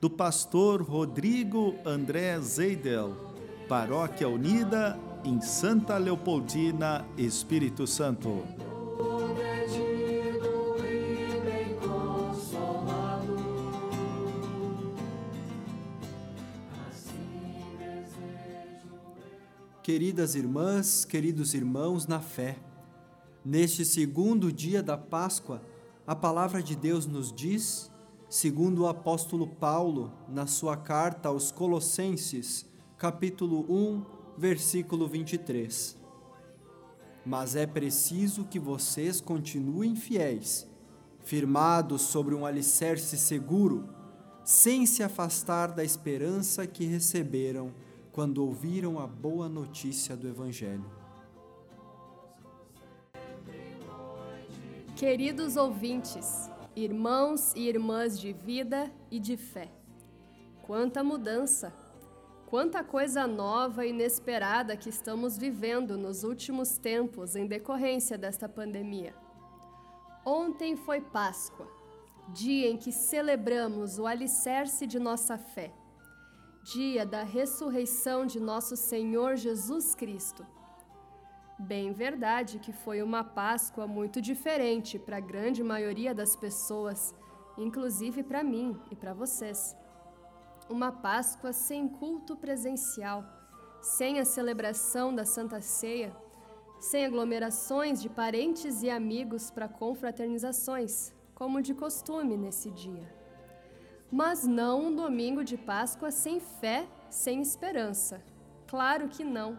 do pastor Rodrigo André Zeidel, Paróquia Unida em Santa Leopoldina, Espírito Santo. Queridas irmãs, queridos irmãos na fé, neste segundo dia da Páscoa, a palavra de Deus nos diz segundo o apóstolo Paulo, na sua carta aos Colossenses, capítulo 1, versículo 23. Mas é preciso que vocês continuem fiéis, firmados sobre um alicerce seguro, sem se afastar da esperança que receberam quando ouviram a boa notícia do Evangelho. Queridos ouvintes, irmãos e irmãs de vida e de fé. Quanta mudança! Quanta coisa nova e inesperada que estamos vivendo nos últimos tempos em decorrência desta pandemia. Ontem foi Páscoa, dia em que celebramos o alicerce de nossa fé, dia da ressurreição de nosso Senhor Jesus Cristo Bem verdade que foi uma Páscoa muito diferente para a grande maioria das pessoas, inclusive para mim e para vocês. Uma Páscoa sem culto presencial, sem a celebração da Santa Ceia, sem aglomerações de parentes e amigos para confraternizações, como de costume nesse dia. Mas não um domingo de Páscoa sem fé, sem esperança. Claro que não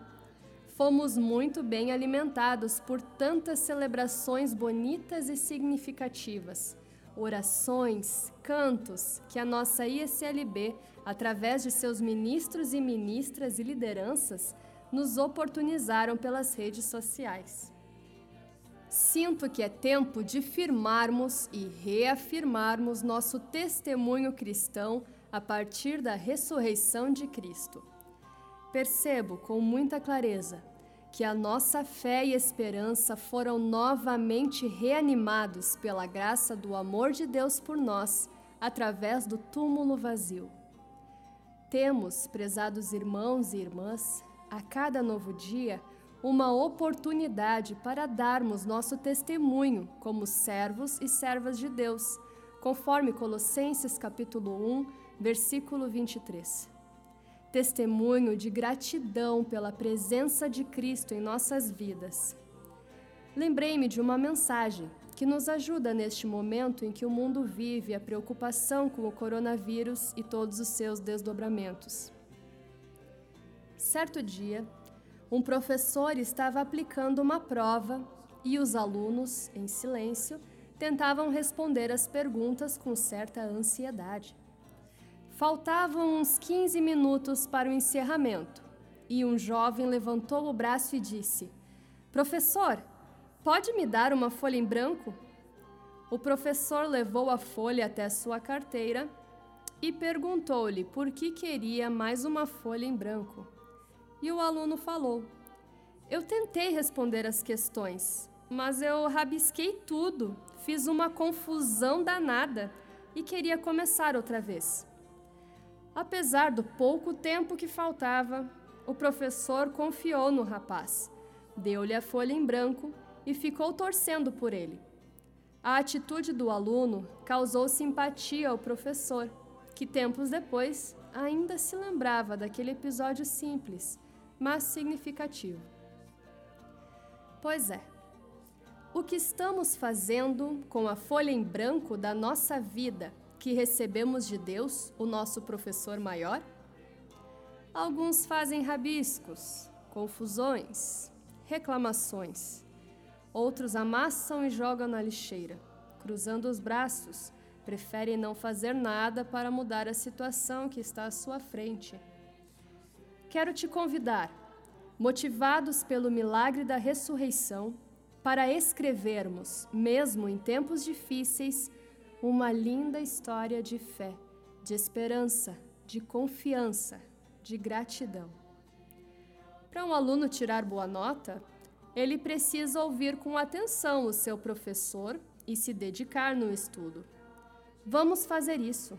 fomos muito bem alimentados por tantas celebrações bonitas e significativas, orações, cantos que a nossa ISLB, através de seus ministros e ministras e lideranças, nos oportunizaram pelas redes sociais. Sinto que é tempo de firmarmos e reafirmarmos nosso testemunho cristão a partir da ressurreição de Cristo. Percebo com muita clareza que a nossa fé e esperança foram novamente reanimados pela graça do amor de Deus por nós, através do túmulo vazio. Temos, prezados irmãos e irmãs, a cada novo dia, uma oportunidade para darmos nosso testemunho como servos e servas de Deus, conforme Colossenses capítulo 1, versículo 23 testemunho de gratidão pela presença de Cristo em nossas vidas. Lembrei-me de uma mensagem que nos ajuda neste momento em que o mundo vive a preocupação com o coronavírus e todos os seus desdobramentos. Certo dia, um professor estava aplicando uma prova e os alunos, em silêncio, tentavam responder as perguntas com certa ansiedade. Faltavam uns 15 minutos para o encerramento e um jovem levantou o braço e disse: Professor, pode me dar uma folha em branco? O professor levou a folha até sua carteira e perguntou-lhe por que queria mais uma folha em branco. E o aluno falou: Eu tentei responder as questões, mas eu rabisquei tudo, fiz uma confusão danada e queria começar outra vez. Apesar do pouco tempo que faltava, o professor confiou no rapaz, deu-lhe a folha em branco e ficou torcendo por ele. A atitude do aluno causou simpatia ao professor, que tempos depois ainda se lembrava daquele episódio simples, mas significativo. Pois é, o que estamos fazendo com a folha em branco da nossa vida que recebemos de Deus, o nosso professor maior? Alguns fazem rabiscos, confusões, reclamações. Outros amassam e jogam na lixeira, cruzando os braços, preferem não fazer nada para mudar a situação que está à sua frente. Quero te convidar, motivados pelo milagre da ressurreição, para escrevermos, mesmo em tempos difíceis, uma linda história de fé, de esperança, de confiança, de gratidão. Para um aluno tirar boa nota, ele precisa ouvir com atenção o seu professor e se dedicar no estudo. Vamos fazer isso.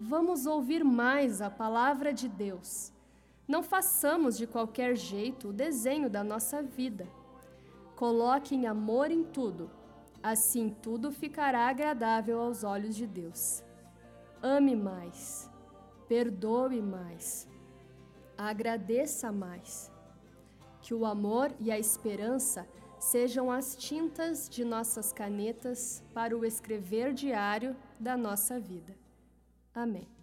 Vamos ouvir mais a palavra de Deus. Não façamos de qualquer jeito o desenho da nossa vida. Coloquem amor em tudo, assim tudo ficará agradável aos olhos de Deus. Ame mais, perdoe mais, agradeça mais. Que o amor e a esperança sejam as tintas de nossas canetas para o escrever diário da nossa vida. Amém.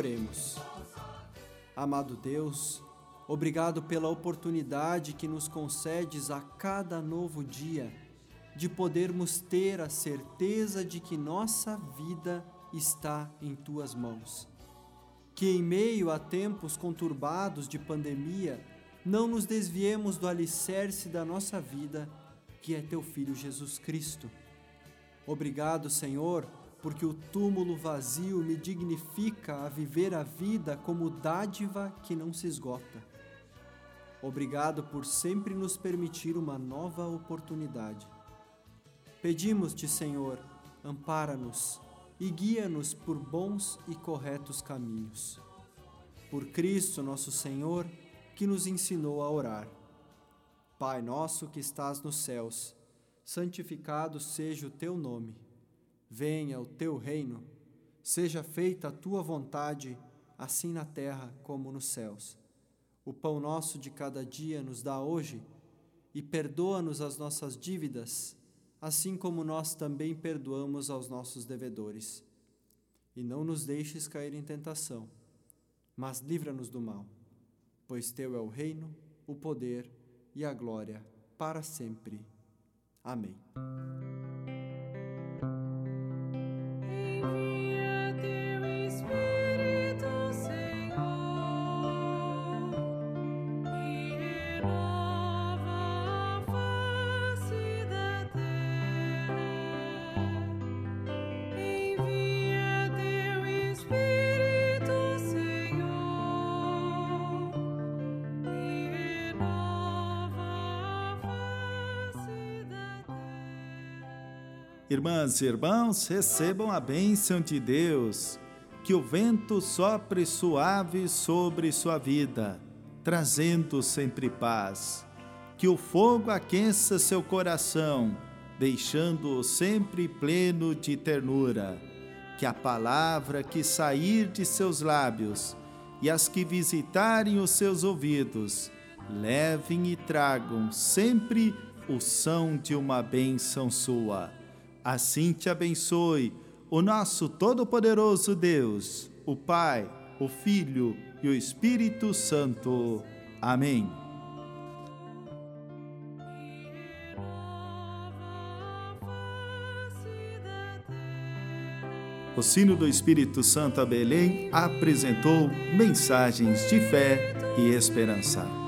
Oremos. Amado Deus, obrigado pela oportunidade que nos concedes a cada novo dia de podermos ter a certeza de que nossa vida está em tuas mãos. Que em meio a tempos conturbados de pandemia, não nos desviemos do alicerce da nossa vida, que é teu Filho Jesus Cristo. Obrigado, Senhor, porque o túmulo vazio me dignifica a viver a vida como dádiva que não se esgota. Obrigado por sempre nos permitir uma nova oportunidade. Pedimos-te, Senhor, ampara-nos e guia-nos por bons e corretos caminhos. Por Cristo, nosso Senhor, que nos ensinou a orar. Pai nosso que estás nos céus, santificado seja o teu nome Venha o teu reino, seja feita a tua vontade, assim na terra como nos céus. O pão nosso de cada dia nos dá hoje e perdoa-nos as nossas dívidas, assim como nós também perdoamos aos nossos devedores. E não nos deixes cair em tentação, mas livra-nos do mal, pois teu é o reino, o poder e a glória para sempre. Amém. Irmãs e irmãos, recebam a bênção de Deus, que o vento sopre suave sobre sua vida, trazendo sempre paz. Que o fogo aqueça seu coração, deixando-o sempre pleno de ternura. Que a palavra que sair de seus lábios e as que visitarem os seus ouvidos, levem e tragam sempre o som de uma bênção sua Assim te abençoe o nosso Todo-Poderoso Deus, o Pai, o Filho e o Espírito Santo. Amém. O sino do Espírito Santo a Belém apresentou mensagens de fé e esperança.